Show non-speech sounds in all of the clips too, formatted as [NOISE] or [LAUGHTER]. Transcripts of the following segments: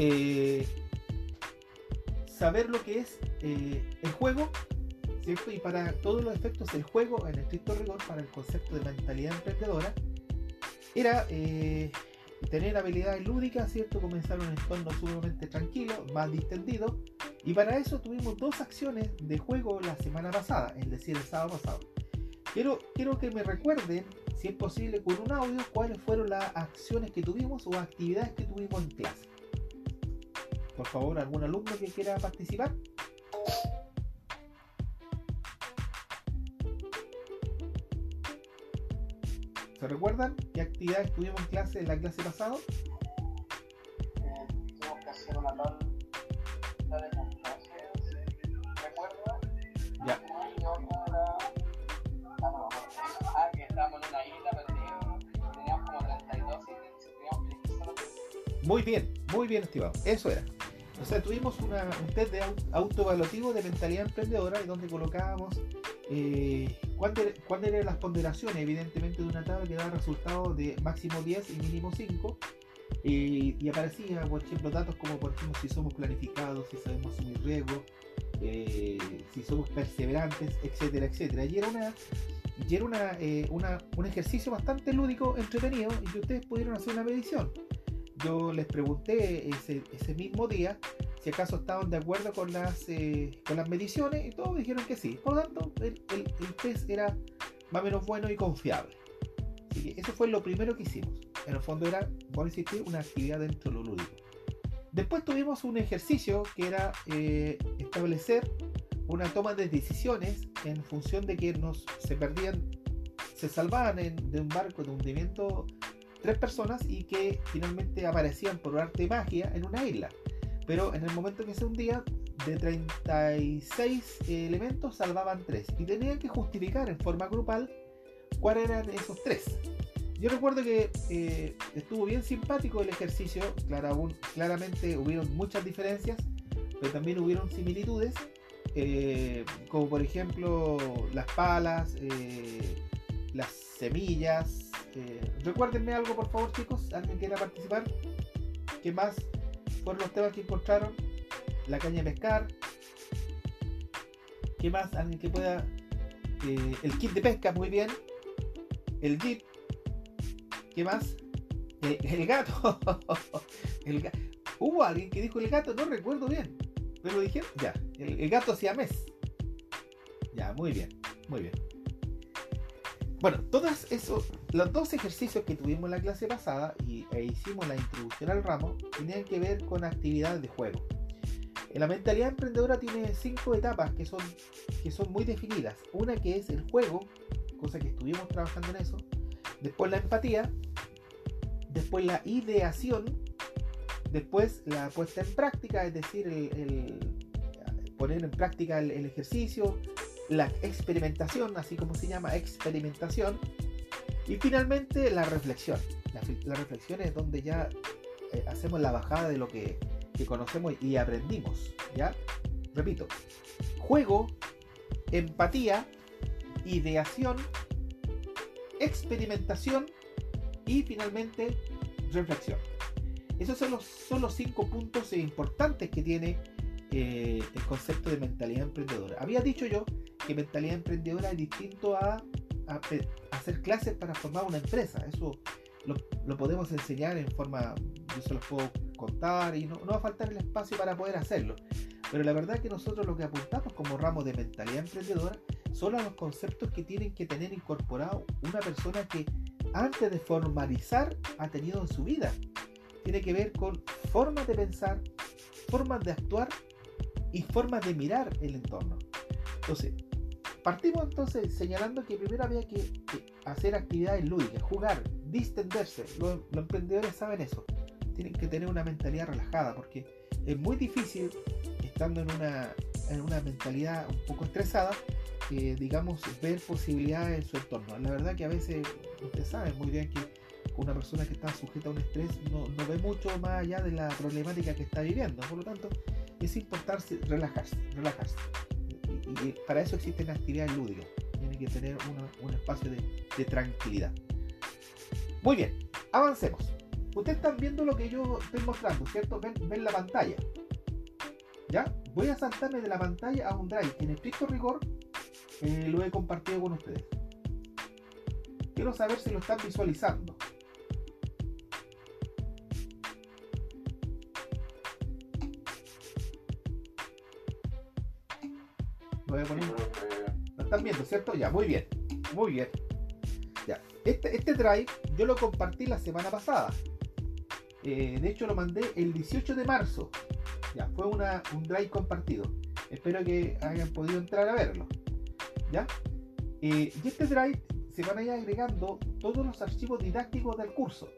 eh, saber lo que es eh, el juego. Y para todos los efectos, el juego, en estricto rigor, para el concepto de mentalidad emprendedora, era eh, tener habilidades lúdicas, ¿cierto? Comenzar un entorno sumamente tranquilo, más distendido. Y para eso tuvimos dos acciones de juego la semana pasada, es decir, el sábado pasado. Quiero, quiero que me recuerden, si es posible, con un audio, cuáles fueron las acciones que tuvimos o actividades que tuvimos en clase. Por favor, algún alumno que quiera participar. ¿Se recuerdan qué actividades tuvimos en clase en la clase pasada? Tuvimos que hacer una tabla de puntajes, ¿recuerda? Ya. Y otra era... Ah, no, que estábamos en una isla perdidos, teníamos como 32 y teníamos que elegir solo tres. Muy bien, muy bien, estimado. Eso era. O sea, tuvimos una, un test de au- autoevaluativo de mentalidad emprendedora y donde colocábamos eh, cuáles eran las ponderaciones, evidentemente, de una tabla que da resultados de máximo 10 y mínimo 5. eh, y aparecía, por ejemplo, datos como, por ejemplo, si somos planificados, si sabemos asumir riesgos, eh, si somos perseverantes, etcétera, etcétera. Y era una, y una, eh, una- un ejercicio bastante lúdico, entretenido, y que ustedes pudieron hacer una medición. Yo les pregunté ese, ese mismo día si acaso estaban de acuerdo con las, eh, con las mediciones y todos dijeron que sí. Por lo tanto, el, el, test era más o menos bueno y confiable. Así que eso fue lo primero que hicimos. En el fondo era, por insistir, una actividad dentro de lo lúdico. Después tuvimos un ejercicio que era eh, establecer una toma de decisiones en función de que nos se perdían, se salvaban de un barco de hundimiento tres personas y que finalmente aparecían por arte de magia en una isla. Pero en el momento que se hundía, de 36 elementos salvaban 3 y tenían que justificar en forma grupal cuáles eran esos 3. Yo recuerdo que eh, estuvo bien simpático el ejercicio, un- claramente hubieron muchas diferencias, pero también hubieron similitudes, eh, como por ejemplo las palas, eh, las semillas. eh, algo por favor chicos, alguien quiera participar. ¿Qué más fueron los temas que encontraron? La caña de pescar. ¿Qué más? Alguien que pueda... eh, el kit de pesca, muy bien. El jeep. ¿Qué más? Eh, el gato. [LAUGHS] el ga- Hubo alguien que dijo el gato, no recuerdo bien. Pero dijeron, ya, el, el gato siamés. Ya, muy bien, muy bien. Bueno, todos esos, los dos ejercicios que tuvimos en la clase pasada y, e hicimos la introducción al ramo, tenían que ver con actividades de juego. La mentalidad emprendedora tiene cinco etapas que son, que son muy definidas. Una que es el juego, cosa que estuvimos trabajando en eso. Después la empatía. Después la ideación. Después la puesta en práctica, es decir, poner en práctica el ejercicio. La experimentación, así como se llama, experimentación. Y finalmente la reflexión. La, reflexión es donde ya eh, hacemos la bajada de lo que, que conocemos y aprendimos. ¿Ya? Repito. Juego, empatía, ideación, experimentación y finalmente reflexión. Esos son los, son los cinco puntos importantes que tiene eh, el concepto de mentalidad emprendedora. Había dicho yo que mentalidad emprendedora es distinto a, hacer clases para formar una empresa. Eso lo, podemos enseñar en forma, yo se los puedo contar y no, no va a faltar el espacio para poder hacerlo. Pero la verdad es que nosotros lo que apuntamos como ramo de mentalidad emprendedora son los conceptos que tienen que tener incorporado una persona que antes de formalizar ha tenido en su vida. Tiene que ver con formas de pensar, formas de actuar y formas de mirar el entorno. Entonces, partimos entonces señalando que primero había que, hacer actividades lúdicas, jugar, distenderse. Los, los emprendedores saben eso. Tienen que tener una mentalidad relajada porque es muy difícil estando en una, en una mentalidad un poco estresada, eh, digamos, ver posibilidades en su entorno. La verdad que a veces ustedes saben muy bien que una persona que está sujeta a un estrés no, no ve mucho más allá de la problemática que está viviendo. Por lo tanto, es importante relajarse, relajarse. Y, para eso existen actividades lúdicas. Tiene que tener un espacio de, de tranquilidad. Muy bien, avancemos. Ustedes están viendo lo que yo estoy mostrando, ¿cierto? Ven, ven la pantalla. ¿Ya? Voy a saltarme de la pantalla a un drive que en estricto rigor eh, lo he compartido con ustedes. Quiero saber si lo están visualizando. Voy a poner. Lo están viendo, ¿cierto? Ya, muy bien. Muy bien. Ya. Este, este drive yo lo compartí la semana pasada. Eh, de hecho lo mandé el 18 de marzo. Ya, fue una, un drive compartido. Espero que hayan podido entrar a verlo. ¿Ya? Eh, y este drive se van a ir agregando todos los archivos didácticos del curso.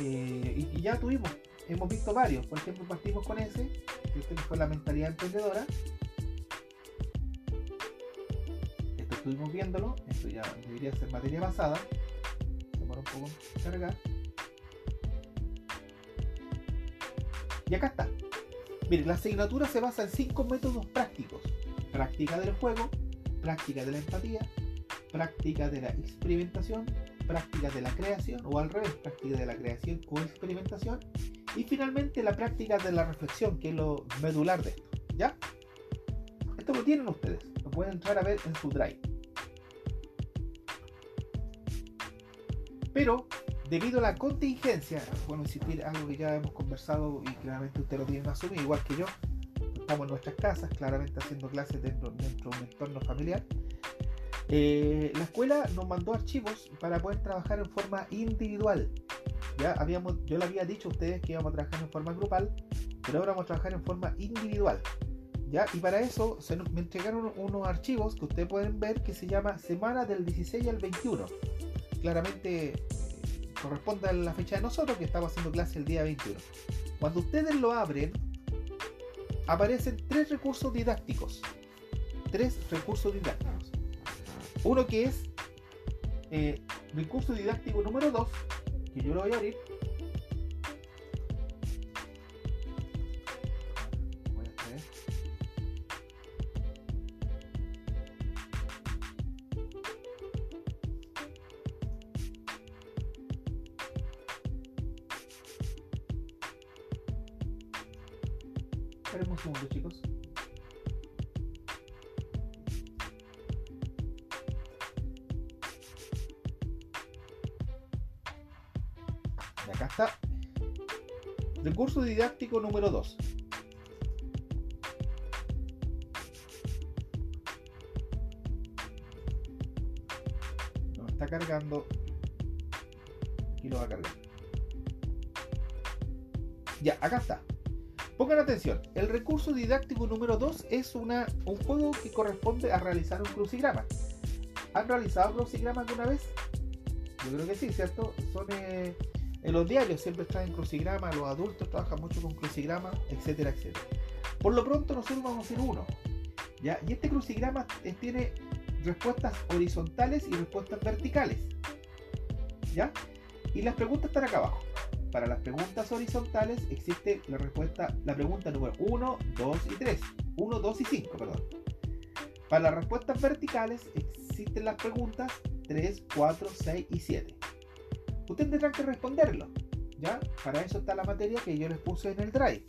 Eh, y, ya tuvimos, hemos visto varios. Por ejemplo, partimos con ese, que fue la mentalidad emprendedora. Estuvimos viéndolo, esto ya debería ser materia basada. Demora un poco cargar. Y acá está. Miren, la asignatura se basa en cinco métodos prácticos. Práctica del juego, práctica de la empatía, práctica de la experimentación, práctica de la creación, o al revés, práctica de la creación o experimentación, y finalmente la práctica de la reflexión, que es lo medular de esto. ¿Ya? Esto lo tienen ustedes, lo pueden entrar a ver en su drive. Pero debido a la contingencia, bueno, insistir algo que ya hemos conversado y claramente ustedes lo tienen asumido, igual que yo, estamos en nuestras casas, claramente haciendo clases dentro, dentro de un entorno familiar. Eh, la escuela nos mandó archivos para poder trabajar en forma individual. Ya habíamos, yo le había dicho a ustedes que íbamos a trabajar en forma grupal, pero ahora vamos a trabajar en forma individual. ¿Ya? Y para eso me entregaron unos archivos que ustedes pueden ver que se llama Semana del 16 al 21. Claramente corresponde a la fecha de nosotros que estamos haciendo clase el día 21. Cuando ustedes lo abren, aparecen tres recursos didácticos. Tres recursos didácticos. Uno que es eh, recurso didáctico número 2, que yo lo voy a abrir. Está. Recurso didáctico número 2. No está cargando. Aquí lo va a cargar. Ya, acá está. Pongan atención, el recurso didáctico número 2 es una, un juego que corresponde a realizar un crucigrama. ¿Han realizado un crucigrama alguna vez? Yo creo que sí, ¿cierto? Son eh, en los diarios siempre traen crucigrama, los adultos trabajan mucho con crucigrama, etcétera, etcétera. Por lo pronto nosotros vamos a hacer uno. ¿ya? Y este crucigrama tiene respuestas horizontales y respuestas verticales. ¿Ya? Y las preguntas están acá abajo. Para las preguntas horizontales existe la respuesta, la pregunta número 1, 2 y 3. 1, 2 y 5, perdón. Para las respuestas verticales existen las preguntas 3, 4, 6 y 7. Ustedes tendrán que responderlo. ¿ya? Para eso está la materia que yo les puse en el drive.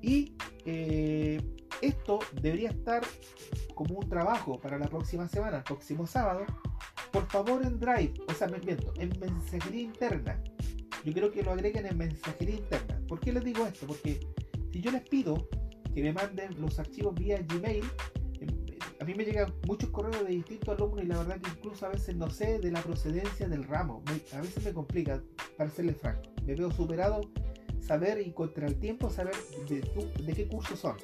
Y eh, esto debería estar como un trabajo para la próxima semana, el próximo sábado. Por favor en drive, o sea, me miento, en mensajería interna yo quiero que lo agreguen en mensajería interna. ¿Por qué les digo esto? Porque si yo les pido que me manden los archivos vía Gmail, a mí me llegan muchos correos de distintos alumnos y la verdad que incluso a veces no sé de la procedencia del ramo. a veces me complica, para serles franco. Me veo superado saber y contra el tiempo saber de, de qué cursos son.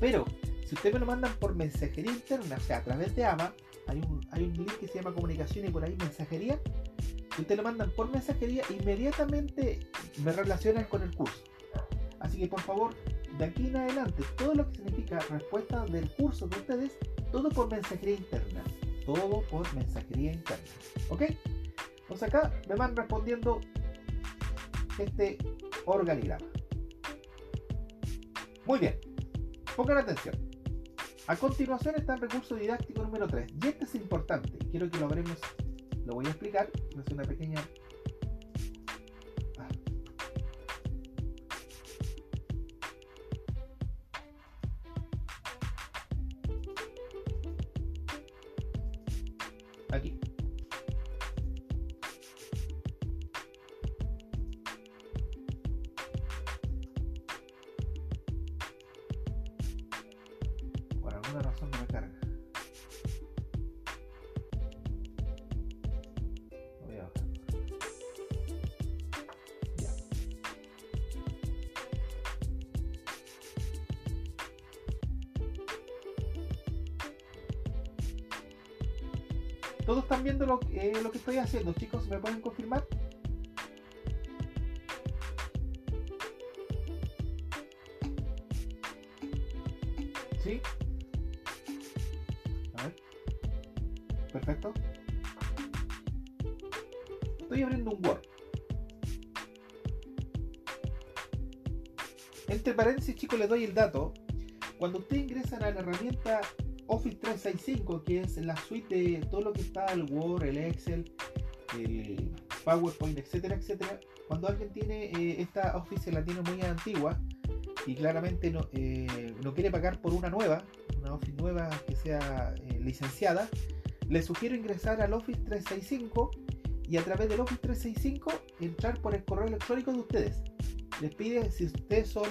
Pero si ustedes me lo mandan por mensajería interna, o sea, a través de AMA, hay un, hay un link que se llama comunicación y por ahí mensajería, si ustedes lo mandan por mensajería, inmediatamente me relacionan con el curso. Así que por favor, de aquí en adelante, todo lo que significa respuesta del curso de ustedes, todo por mensajería interna. Todo por mensajería interna. ¿Ok? Entonces acá me van respondiendo este organigrama. Muy bien. Pongan atención. A continuación está el recurso didáctico número 3. Y este es importante. Quiero que lo veremos lo voy a explicar, voy a hacer una pequeña ¿Todos están viendo lo, eh, lo que estoy haciendo, chicos? ¿Me pueden confirmar? ¿Sí? A ver. Perfecto. Estoy abriendo un Word. Entre paréntesis, chicos, les doy el dato. Cuando ustedes ingresan a la herramienta Office 365, que es la suite de todo lo que está el Word, el Excel, el PowerPoint, etcétera, etcétera. Cuando alguien tiene eh, esta Office, la tiene muy antigua y claramente no, eh, no quiere pagar por una nueva, una Office nueva que sea eh, licenciada, les sugiero ingresar al Office 365 y a través del Office 365 entrar por el correo electrónico de ustedes. Les pide si ustedes son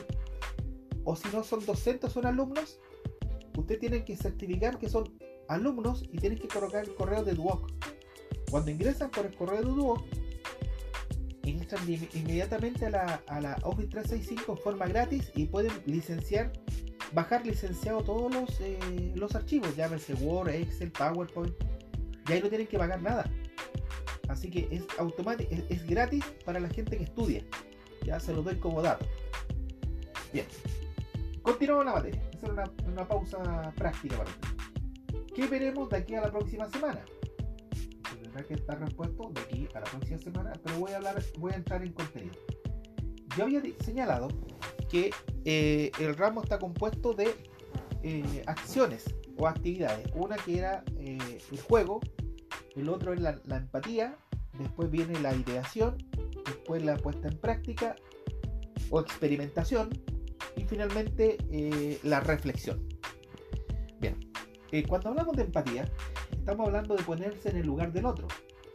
o si no son docentes, son alumnos, ustedes tienen que certificar que son alumnos y tienen que colocar el correo de Duoc. Cuando ingresan por el correo de Duoc, ingresan inmediatamente a la, a la Office 365 en forma gratis y pueden licenciar, bajar licenciado todos los, eh, los archivos, llámese Word, Excel, PowerPoint, y ahí no tienen que pagar nada. Así que es automático, es, es gratis para la gente que estudia. Ya se lo doy como dato. Bien. Continuamos la materia. Esa era una, una pausa práctica para ustedes. ¿Qué veremos de aquí a la próxima semana? Tendrá que estar respuesto de aquí a la próxima semana, pero voy a hablar, voy a entrar en contenido. Yo había señalado que eh, el ramo está compuesto de eh, acciones o actividades. Una que era eh, el juego, el otro es la, la empatía, después viene la ideación, después la puesta en práctica o experimentación y finalmente eh, la reflexión. Bien, eh, cuando hablamos de empatía, estamos hablando de ponerse en el lugar del otro,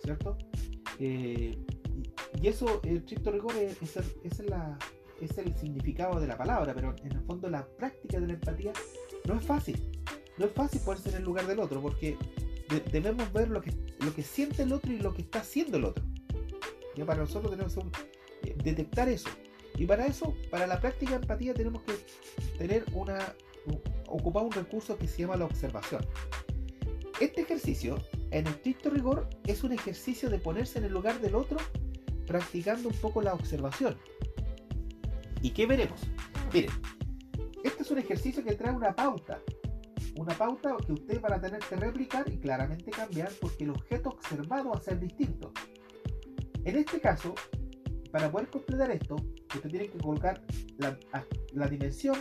¿cierto? Eh, y, eso, el estricto rigor, es, es la- es el significado de la palabra, pero en el fondo la práctica de la empatía no es fácil. No es fácil ponerse en el lugar del otro, porque de- debemos ver lo que, lo que siente el otro y lo que está haciendo el otro. Ya para nosotros tenemos que detectar eso. Y para eso, para la práctica de empatía, tenemos que tener una, ocupar un recurso que se llama la observación. Este ejercicio, en estricto rigor, es un ejercicio de ponerse en el lugar del otro, practicando un poco la observación. ¿Y qué veremos? Miren, este es un ejercicio que trae una pauta. Una pauta que ustedes van a tener que replicar y claramente cambiar porque el objeto observado va a ser distinto. En este caso, para poder completar esto, usted tiene que colocar la, la dimensión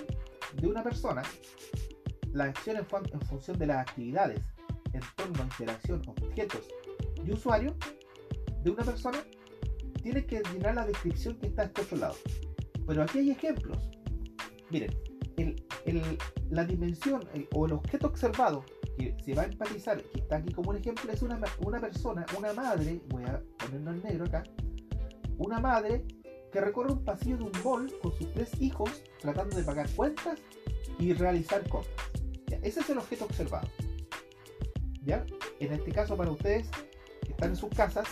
de una persona, la acción en, en función de las actividades, entorno, interacción, objetos y usuario de una persona, tiene que llenar la descripción que está a este otro lado. Pero aquí hay ejemplos. Miren, el- el- la dimensión el- o el objeto observado que se va a empatizar, que está aquí como un ejemplo, es una, una persona, una madre, voy a ponerlo en negro acá, una madre que recorre un pasillo de un mall con sus tres hijos tratando de pagar cuentas y realizar compras. Ese es el objeto observado. ¿Ya? En este caso para ustedes que están en sus casas,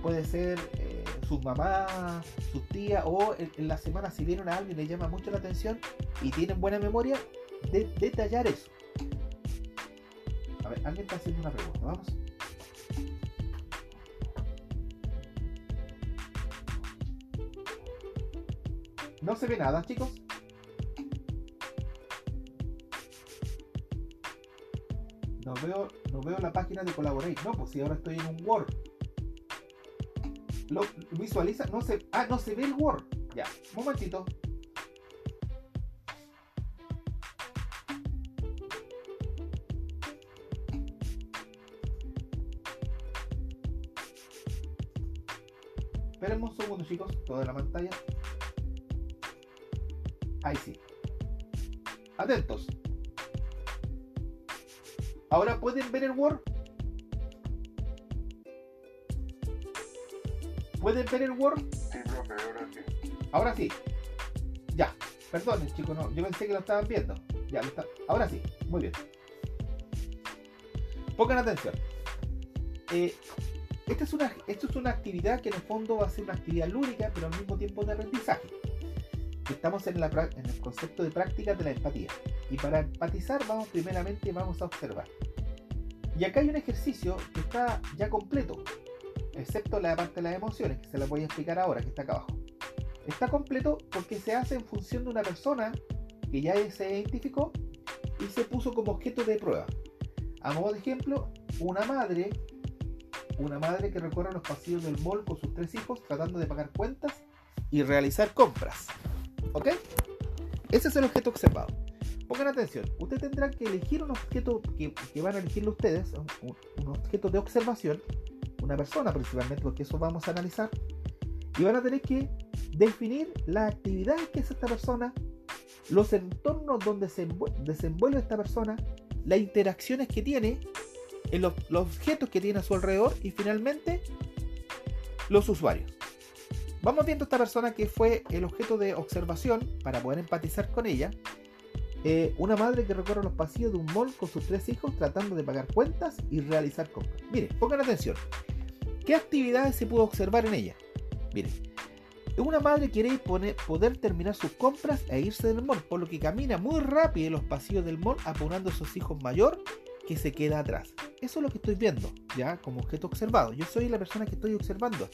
puede ser eh, sus mamás, sus tías o en, en la semana si vieron a alguien le llama mucho la atención y tienen buena memoria, de, detallar eso. A ver, alguien está haciendo una pregunta, vamos. Se ve nada, chicos. No veo, no veo la página de Collaborate. No, pues si ahora estoy en un Word. Lo visualiza, no se. Ah, no se ve el Word. Ya, un momentito. Esperen un segundo, chicos. Toda la pantalla. Ahí sí. Atentos. Ahora pueden ver el Word. ¿Pueden ver el Word? Sí, profe, ahora sí. Ahora sí. Ya. Perdón, chicos, no. Yo pensé que lo estaban viendo. Ya, lo está- Ahora sí. Muy bien. Pongan atención. Eh, esta, es una, esto es una actividad que en el fondo va a ser una actividad lúdica, pero al mismo tiempo de aprendizaje. Estamos en, la, en el concepto de práctica de la empatía. Y para empatizar, vamos primeramente vamos a observar. Y acá hay un ejercicio que está ya completo, excepto la parte de las emociones, que se la voy a explicar ahora, que está acá abajo. Está completo porque se hace en función de una persona que ya se identificó y se puso como objeto de prueba. A modo de ejemplo, una madre, una madre que recorre los pasillos del mall con sus tres hijos tratando de pagar cuentas y realizar compras. ¿Ok? Ese es el objeto observado. Pongan atención, ustedes tendrán que elegir un objeto que, van a elegirlo ustedes, un, objeto de observación, una persona principalmente, porque eso vamos a analizar, y van a tener que definir la actividad que es esta persona, los entornos donde se desenvuelve esta persona, las interacciones que tiene, los objetos que tiene a su alrededor y finalmente los usuarios. Vamos viendo esta persona que fue el objeto de observación para poder empatizar con ella eh, una madre que recorre los pasillos de un mall con sus tres hijos tratando de pagar cuentas y realizar compras. Miren, pongan atención. ¿Qué actividades se pudo observar en ella? Miren, una madre quiere poder terminar sus compras e irse del mall, por lo que camina muy rápido en los pasillos del mall apurando a sus hijos mayor que se queda atrás. Eso es lo que estoy viendo, ya como objeto observado. Yo soy la persona que estoy observando.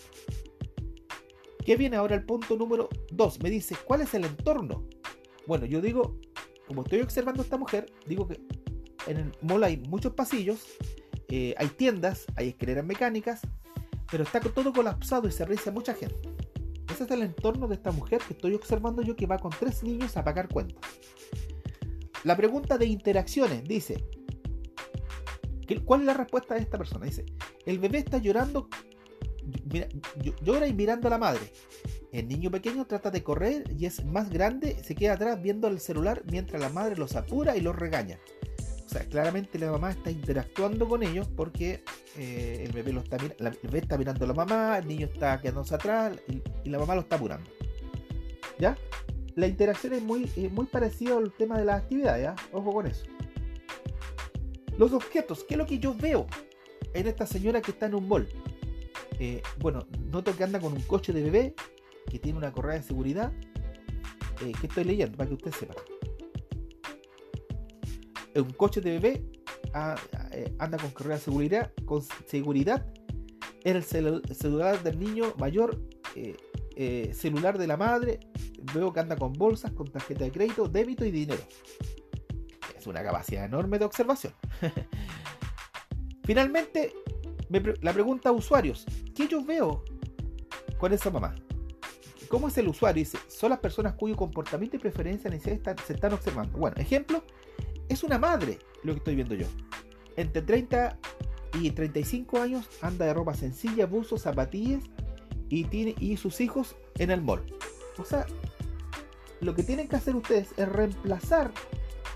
¿Qué viene ahora el punto número 2? Me dice, ¿cuál es el entorno? Bueno, yo digo, como estoy observando a esta mujer, digo que en el mall hay muchos pasillos, eh, hay tiendas, hay escaleras mecánicas, pero está todo colapsado y se realiza mucha gente. Ese es el entorno de esta mujer que estoy observando yo que va con tres niños a pagar cuentas. La pregunta de interacciones dice, ¿cuál es la respuesta de esta persona? Dice, el bebé está llorando, llora y mirando a la madre. El niño pequeño trata de correr y es más grande, se queda atrás viendo el celular mientras la madre los apura y los regaña. O sea, claramente la mamá está interactuando con ellos porque eh, el, bebé lo está, el bebé está mirando a la mamá, el niño está quedándose atrás y, la mamá lo está apurando. ¿Ya? La interacción es muy, muy parecida al tema de las actividades, ¿ya? Ojo con eso. Los objetos, ¿qué es lo que yo veo en esta señora que está en un mall? Eh, bueno, noto que anda con un coche de bebé que tiene una correa de seguridad eh, que estoy leyendo para que usted sepa. Un coche de bebé ah, eh, anda con correa de seguridad, con seguridad. El celular del niño mayor, eh, celular de la madre. Veo que anda con bolsas, con tarjeta de crédito, débito y dinero. Es una capacidad enorme de observación. [LAUGHS] Finalmente, la pregunta a usuarios: ¿qué yo veo con esa mamá? ¿Cómo es el usuario? Dice, son las personas cuyo comportamiento y preferencia se están observando. Bueno, ejemplo, es una madre lo que estoy viendo yo. Entre 30 y 35 años anda de ropa sencilla, buzos, zapatillas y, tiene, y sus hijos en el mall. O sea, lo que tienen que hacer ustedes es reemplazar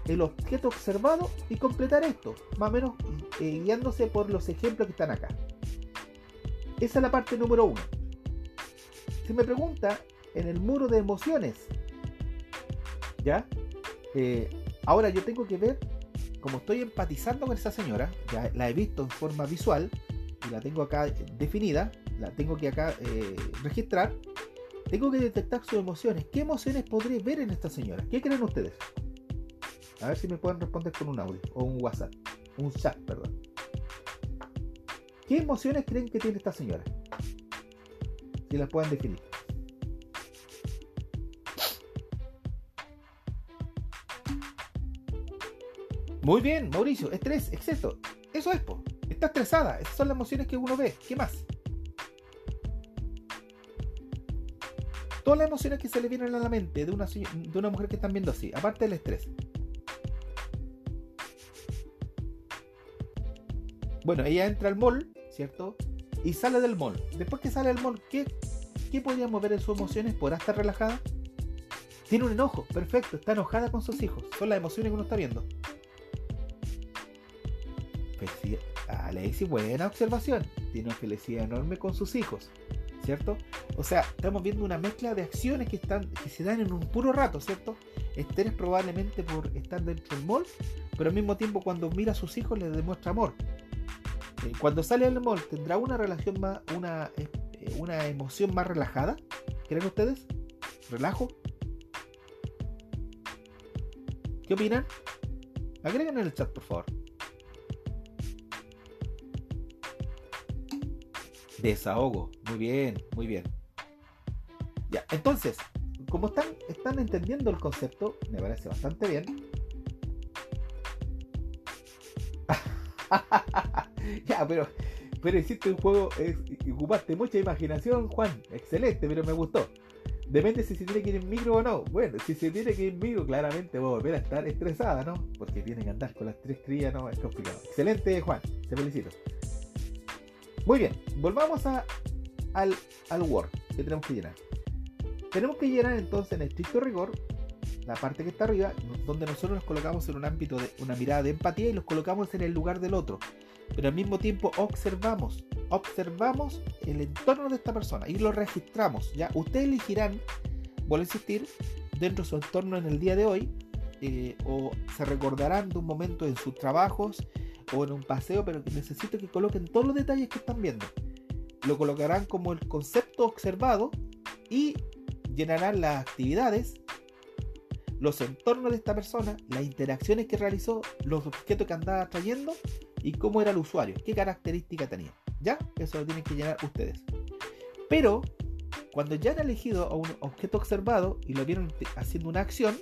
el objeto observado y completar esto, más o menos eh, guiándose por los ejemplos que están acá. Esa es la parte número uno. Si me pregunta en el muro de emociones, ¿ya? Eh, ahora yo tengo que ver, como estoy empatizando con esa señora, ya la he visto en forma visual y la tengo acá definida, la tengo que acá eh, registrar, tengo que detectar sus emociones. ¿Qué emociones podré ver en esta señora? ¿Qué creen ustedes? A ver si me pueden responder con un audio o un WhatsApp, un chat, perdón. ¿Qué emociones creen que tiene esta señora? si las pueden definir. Muy bien, Mauricio, estrés, exceso. Eso es, po. Está estresada. Esas son las emociones que uno ve. ¿Qué más? Todas las emociones que se le vienen a la mente de una, de una mujer que están viendo así, aparte del estrés. Bueno, ella entra al mall, ¿cierto? y sale del mall. Después que sale del mall, ¿qué, qué podríamos ver en sus emociones? ¿Podrá estar relajada? Tiene un enojo, perfecto, está enojada con sus hijos. Son las emociones que uno está viendo. Felicidad. Ah, le buena observación. Tiene una felicidad enorme con sus hijos. ¿Cierto? O sea, estamos viendo una mezcla de acciones que, están, que se dan en un puro rato, ¿cierto? Estrés probablemente por estar dentro del mall, pero al mismo tiempo cuando mira a sus hijos les demuestra amor. Eh, cuando sale al mall, ¿tendrá una relación más, una, eh, una emoción más relajada? ¿Creen ustedes? ¿Relajo? ¿Qué opinan? Agreguen en el chat, por favor. Desahogo. Muy bien, muy bien. Ya, entonces, como están, están entendiendo el concepto, me parece bastante bien. [LAUGHS] [LAUGHS] ya, pero, pero hiciste un juego, es, ocupaste mucha imaginación, Juan. Excelente, pero me gustó. Depende si se tiene que ir en micro o no. Bueno, si se tiene que ir en micro, claramente voy a volver a estar estresada, ¿no? Porque tienen que andar con las tres crías, ¿no? Es complicado. Excelente, Juan. Te felicito. Muy bien, volvamos a, al, al Word que tenemos que llenar. Tenemos que llenar entonces en estricto rigor la parte que está arriba, donde nosotros nos colocamos en un ámbito de una mirada de empatía y los colocamos en el lugar del otro. Pero al mismo tiempo observamos, observamos el entorno de esta persona y lo registramos. Ya ustedes elegirán, vuelvo a insistir, dentro de su entorno en el día de hoy, eh, o se recordarán de un momento en sus trabajos o en un paseo, pero necesito que coloquen todos los detalles que están viendo. Lo colocarán como el concepto observado y llenarán las actividades, los entornos de esta persona, las interacciones que realizó, los objetos que andaba trayendo y cómo era el usuario, qué característica tenía. ¿Ya? Eso lo tienen que llenar ustedes. Pero cuando ya han elegido a un objeto observado y lo vieron haciendo una acción,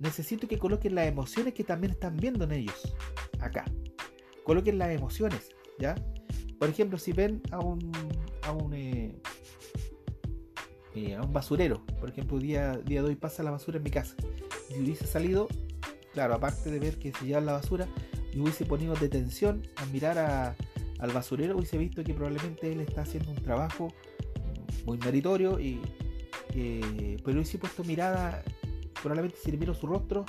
necesito que coloquen las emociones que también están viendo en ellos. Acá. Coloquen las emociones, ¿ya? Por ejemplo, si ven a un, a un, eh, eh, a un basurero, por ejemplo, día, día de hoy pasa la basura en mi casa, y hubiese salido, claro, aparte de ver que se lleva la basura, y hubiese ponido detención a mirar a, al basurero, hubiese visto que probablemente él está haciendo un trabajo muy meritorio, y, eh, pero hubiese puesto mirada, probablemente si le miro su rostro,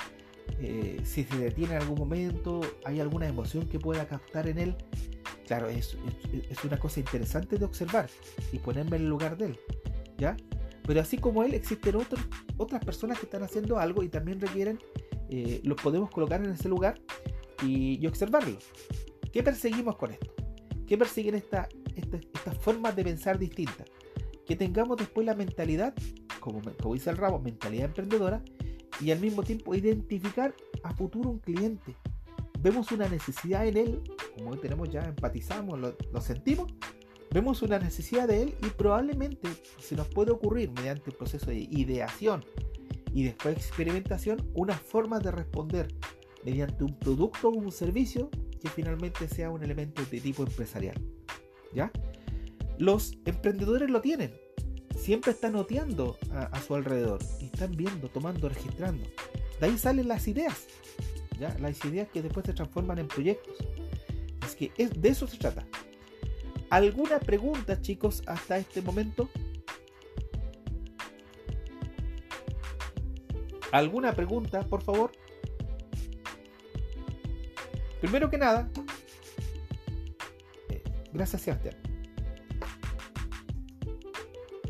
eh, si se detiene en algún momento, hay alguna emoción que pueda captar en él. Claro, es, es, una cosa interesante de observar y ponerme en el lugar de él. ¿Ya? Pero así como él, existen otros, otras personas que están haciendo algo y también requieren, eh, los podemos colocar en ese lugar y, y, observarlo. ¿Qué perseguimos con esto? ¿Qué persiguen estas esta, esta formas de pensar distintas? Que tengamos después la mentalidad, como, como dice el rabo, mentalidad emprendedora, y al mismo tiempo identificar a futuro un cliente. Vemos una necesidad en él, como tenemos ya, empatizamos, lo, sentimos, vemos una necesidad de él y probablemente se nos puede ocurrir mediante el proceso de ideación y después experimentación una forma de responder mediante un producto o un servicio que finalmente sea un elemento de tipo empresarial. ¿Ya? Los emprendedores lo tienen. Siempre están noteando a, a su alrededor y están viendo, tomando, registrando. De ahí salen las ideas. ¿ya? Las ideas que después se transforman en proyectos. Es que es, de eso se trata. ¿Alguna pregunta, chicos, hasta este momento? ¿Alguna pregunta, por favor? Primero que nada, eh, gracias Sebastián.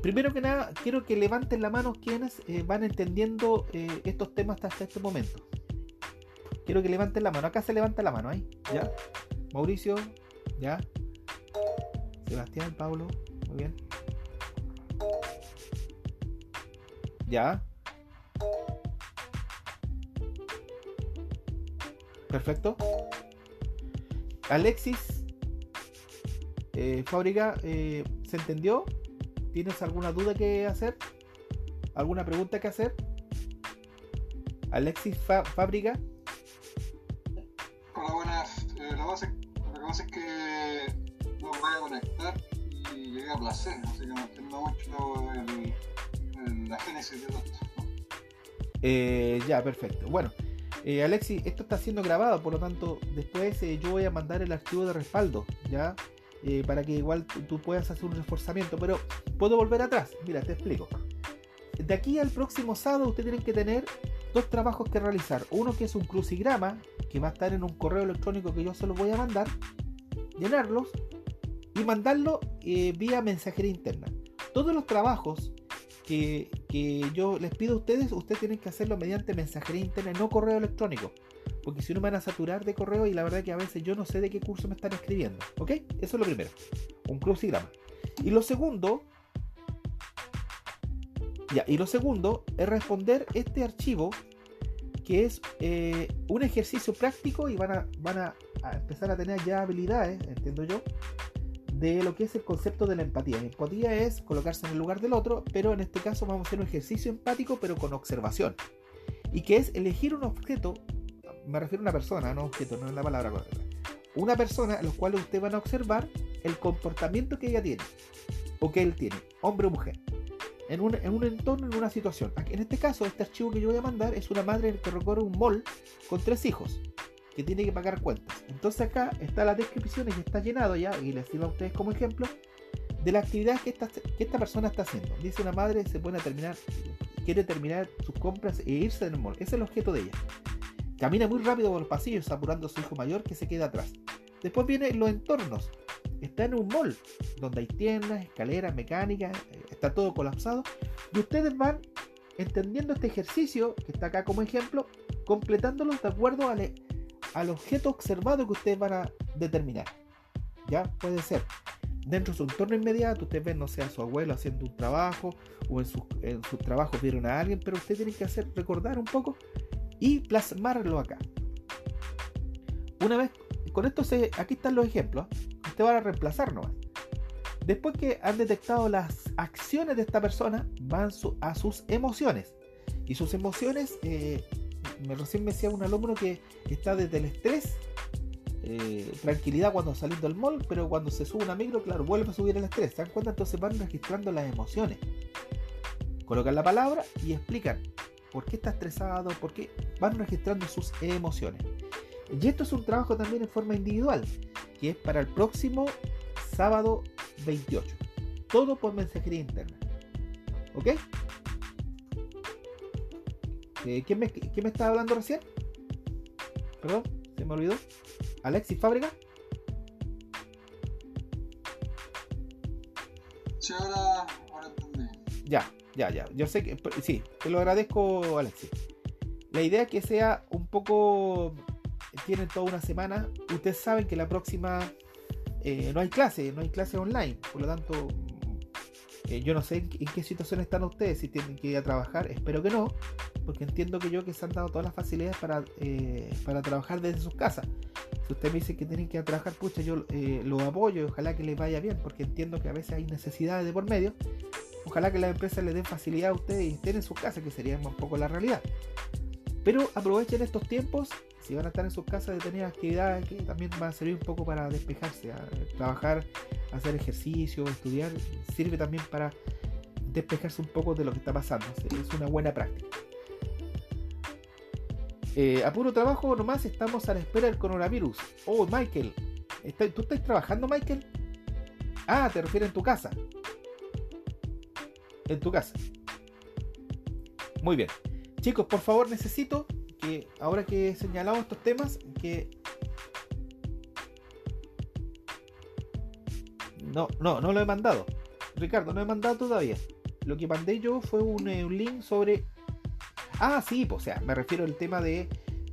Primero que nada, quiero que levanten la mano quienes eh, van entendiendo eh, estos temas hasta este momento. Quiero que levanten la mano. Acá se levanta la mano, ahí. ¿Ya? Mauricio, ¿ya? Sebastián, Pablo, muy bien. ¿Ya? Perfecto. Alexis, eh, Fábrica, eh, ¿se entendió? ¿Tienes alguna duda que hacer? ¿Alguna pregunta que hacer? Alexis Fa Fábrica. Hola, buenas. Eh, lo que pasa es que no voy a conectar y llegué a placer, así que no entiendo mucho el, el, la génesis de todo esto. Eh, ya, perfecto. Bueno, eh, Alexis, esto está siendo grabado, por lo tanto, después eh, yo voy a mandar el archivo de respaldo, ¿ya? Eh, para que igual tú puedas hacer un reforzamiento, pero puedo volver atrás. Mira, te explico. De aquí al próximo sábado, ustedes tienen que tener dos trabajos que realizar. Uno que es un crucigrama, que va a estar en un correo electrónico que yo se los voy a mandar, llenarlos y mandarlo eh, vía mensajería interna. Todos los trabajos que, que, yo les pido a ustedes, ustedes tienen que hacerlo mediante mensajería interna, no correo electrónico. porque si no me van a saturar de correo y la verdad que a veces yo no sé de qué curso me están escribiendo. ¿Ok? Eso es lo primero. Un crucigrama. Y lo segundo, ya, y lo segundo es responder este archivo que es eh, un ejercicio práctico y van a, van a, empezar a tener ya habilidades, entiendo yo, de lo que es el concepto de la empatía. empatía es colocarse en el lugar del otro, pero en este caso vamos a hacer un ejercicio empático, pero con observación. Y que es elegir un objeto, me refiero a una persona, no objeto, no es la palabra correcta. Una persona a los cuales ustedes van a observar el comportamiento que ella tiene, o que él tiene, hombre o mujer en un, entorno, en una situación. en este caso, este archivo que yo voy a mandar es una madre que recorre un mall con tres hijos que tiene que pagar cuentas. Entonces acá está la descripción y está llenado ya, y les sirvo a ustedes como ejemplo, de la actividad que esta, que esta persona está haciendo. Dice una madre se pone a terminar, quiere terminar sus compras e irse del mall. Ese es el objeto de ella. Camina muy rápido por los pasillos apurando a su hijo mayor que se queda atrás. Después vienen los entornos está en un mall donde hay tiendas, escaleras, mecánicas, eh, está todo colapsado. Y ustedes van entendiendo este ejercicio, que está acá como ejemplo, completándolo de acuerdo al, al objeto observado que ustedes van a determinar. Ya puede ser dentro de su entorno inmediato, ustedes ven, no sé, a su abuelo haciendo un trabajo, o en sus en su trabajo vieron a alguien, pero ustedes tienen que hacer, recordar un poco y plasmarlo acá. Una vez, con esto se, aquí están los ejemplos te van a reemplazar nomás. Después que han detectado las acciones de esta persona, van a sus emociones. Y sus emociones, eh, me recién me decía un alumno que está desde el estrés, eh, tranquilidad cuando saliendo del mall, pero cuando se sube una micro, claro, vuelve a subir el estrés. ¿Se dan cuenta? Entonces van registrando las emociones. Colocan la palabra y explican por qué está estresado, por qué van registrando sus emociones. Y esto es un trabajo también en forma individual que es para el próximo sábado 28. Todo por mensajería interna. ¿Ok? Eh, ¿quién, me, ¿Quién me estaba hablando recién? Perdón, se me olvidó. Alexis Fábrica. Sí, ahora, ahora entendí. Ya, ya, ya. Yo sé que sí, te lo agradezco, Alexis. La idea es que sea un poco tienen toda una semana. Ustedes saben que la próxima eh, no hay clase, no hay clase online. Por lo tanto, eh, yo no sé en, qué situación están ustedes, si tienen que ir a trabajar. Espero que no, porque entiendo que yo que se han dado todas las facilidades para, eh, para trabajar desde sus casas. Si usted me dice que tienen que ir a trabajar, pucha, yo lo apoyo y ojalá que les vaya bien, porque entiendo que a veces hay necesidades de por medio. Ojalá que las empresas les den facilidad a ustedes y estén en sus casas, que sería un poco la realidad. Pero aprovechen estos tiempos si van a estar en sus casas de tener actividades que también van a servir un poco para despejarse, trabajar, hacer ejercicio, estudiar, sirve también para despejarse un poco de lo que está pasando. Es una buena práctica. Eh, a puro trabajo nomás estamos a la espera del coronavirus. Oh, Michael. ¿Tú estás trabajando, Michael? Ah, te refieres en tu casa. En tu casa. Muy bien. Chicos, por favor, necesito ahora que he señalado estos temas, que no, no, no lo he mandado. Ricardo, no he mandado todavía. Lo que mandé yo fue un, eh, link sobre. Ah, sí, pues, o sea, me refiero al tema de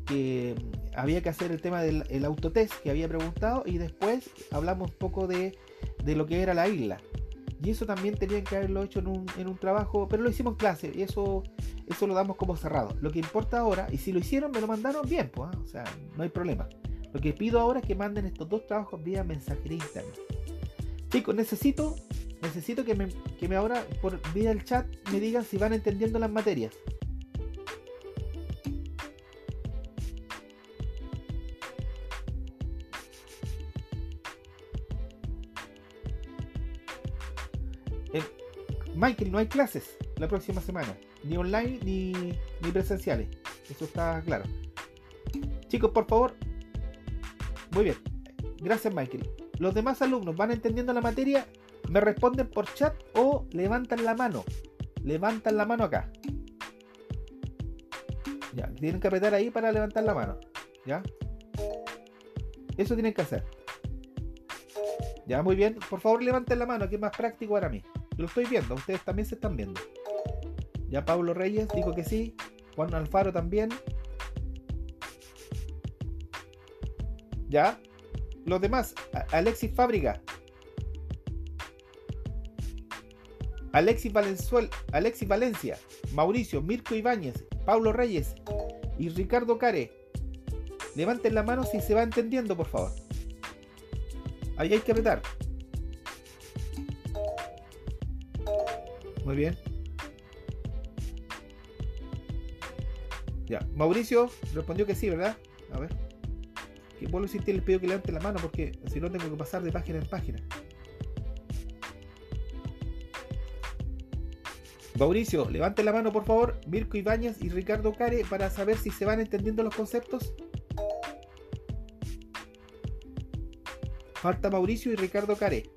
que había que hacer el tema del autotest que había preguntado y después hablamos un poco de, de lo que era la isla. Y eso también tenían que haberlo hecho en un, en un trabajo, pero lo hicimos en clase y eso eso lo damos como cerrado. Lo que importa ahora, y si lo hicieron, me lo mandaron bien, pues, o sea, no hay problema. Lo que pido ahora es que manden estos dos trabajos vía mensajería interna. Chicos, necesito, necesito que me, que me ahora por vía el chat me digan si van entendiendo las materias. Michael, no hay clases la próxima semana ni online ni, ni presenciales. Eso está claro. Chicos, por favor. Muy bien. Gracias, Michael. Los demás alumnos van entendiendo la materia, me responden por chat o levantan la mano. Levantan la mano acá. Ya, tienen que apretar ahí para levantar la mano. ¿Ya? Eso tienen que hacer. Ya, muy bien. Por favor, levanten la mano, que es más práctico para mí. Lo estoy viendo, ustedes también se están viendo. Ya Pablo Reyes dijo que sí. Juan Alfaro también. ¿Ya? Los demás, Alexis Fábrica. Alexis Valenzuel, Alexis Valencia, Mauricio, Mirko Ibáñez, Pablo Reyes y Ricardo Care. Levanten la mano si se va entendiendo, por favor. Ahí hay que apretar. Muy bien. Ya, Mauricio respondió que sí, ¿verdad? A ver. Que vuelvo a insistir, les pido que levanten la mano porque si no tengo que pasar de página en página. Mauricio, levante la mano por favor, Mirko Ibáñez y Ricardo Care para saber si se van entendiendo los conceptos. Falta Mauricio y Ricardo Care.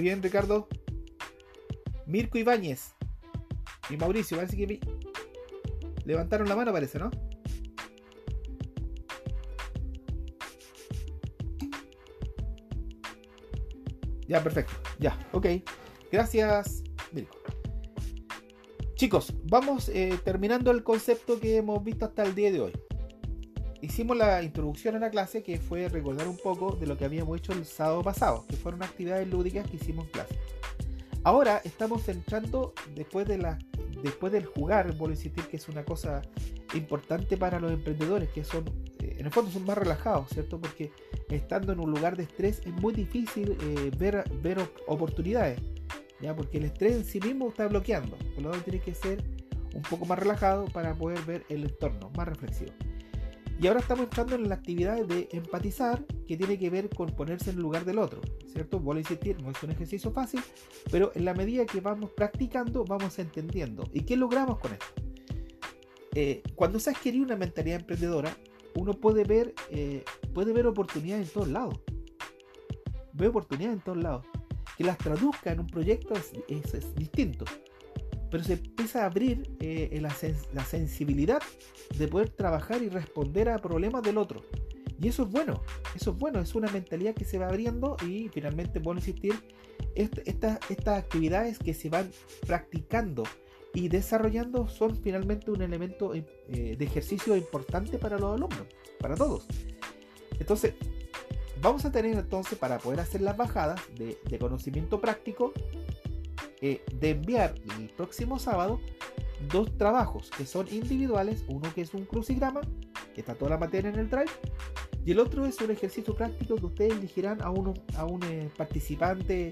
Bien, Ricardo. Mirko Ibáñez y Mauricio, parece que levantaron la mano, parece, ¿no? Ya, perfecto. Ya, ok. Gracias, Mirko. Chicos, vamos eh, terminando el concepto que hemos visto hasta el día de hoy. Hicimos la introducción a la clase que fue recordar un poco de lo que habíamos hecho el sábado pasado, que fueron actividades lúdicas que hicimos en clase. Ahora estamos entrando después de la después del jugar, vuelvo a insistir que es una cosa importante para los emprendedores, que son, eh, en el fondo son más relajados, ¿cierto? Porque estando en un lugar de estrés es muy difícil eh, ver, ver oportunidades. ¿ya? Porque el estrés en sí mismo está bloqueando, por lo tanto tiene que ser un poco más relajado para poder ver el entorno, más reflexivo. Y ahora estamos entrando en la actividad de empatizar, que tiene que ver con ponerse en el lugar del otro, ¿cierto? Vuelvo a insistir, no es un ejercicio fácil, pero en la medida que vamos practicando, vamos entendiendo. ¿Y qué logramos con esto? Eh, cuando se adquiere una mentalidad emprendedora, uno puede ver, eh, ver oportunidades en todos lados. Ve oportunidades en todos lados que las traduzca en un proyecto es, distinto. Pero se empieza a abrir eh, la, la, sensibilidad de poder trabajar y responder a problemas del otro. Y eso es bueno, eso es bueno, es una mentalidad que se va abriendo y finalmente, bueno insistir, estas actividades que se van practicando y desarrollando son finalmente un elemento eh, de ejercicio importante para los alumnos, para todos. Entonces, vamos a tener entonces para poder hacer las bajadas de, conocimiento práctico eh, de enviar el próximo sábado dos trabajos que son individuales, uno que es un crucigrama, que está toda la materia en el drive, y el otro es un ejercicio práctico que ustedes elegirán a, uno, a un eh, participante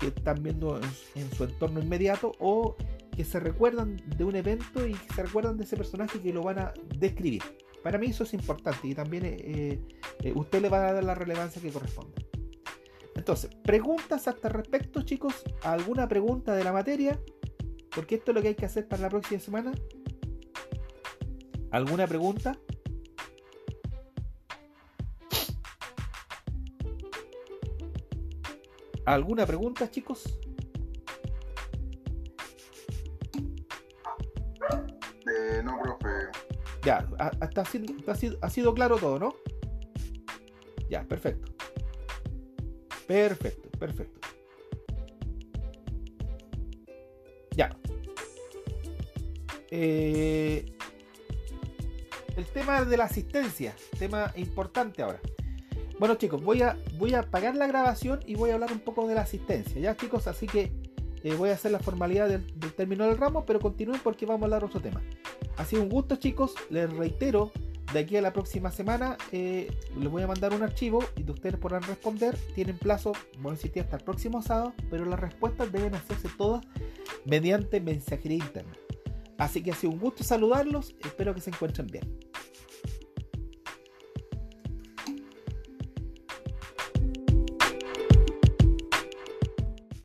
que están viendo en, su entorno inmediato o que se recuerdan de un evento y se recuerdan de ese personaje que lo van a describir. Para mí eso es importante y también eh, eh, usted le va a dar la relevancia que corresponde. Entonces, preguntas hasta respecto, chicos. ¿Alguna pregunta de la materia? Porque esto es lo que hay que hacer para la próxima semana. ¿Alguna pregunta? ¿Alguna pregunta, chicos? Ya, hasta ha, sido, ha sido claro todo, ¿no? Ya, perfecto. Perfecto, perfecto. Ya. Eh, el tema de la asistencia, tema importante ahora. Bueno chicos, voy a, voy a apagar la grabación y voy a hablar un poco de la asistencia, ya chicos, así que eh, voy a hacer la formalidad del, del término del ramo, pero continúen porque vamos a hablar otro tema. Ha sido un gusto chicos, les reitero, de aquí a la próxima semana eh, les voy a mandar un archivo y ustedes podrán responder. Tienen plazo, voy a insistir, hasta el próximo sábado, pero las respuestas deben hacerse todas mediante mensajería interna. Así que ha sido un gusto saludarlos, espero que se encuentren bien.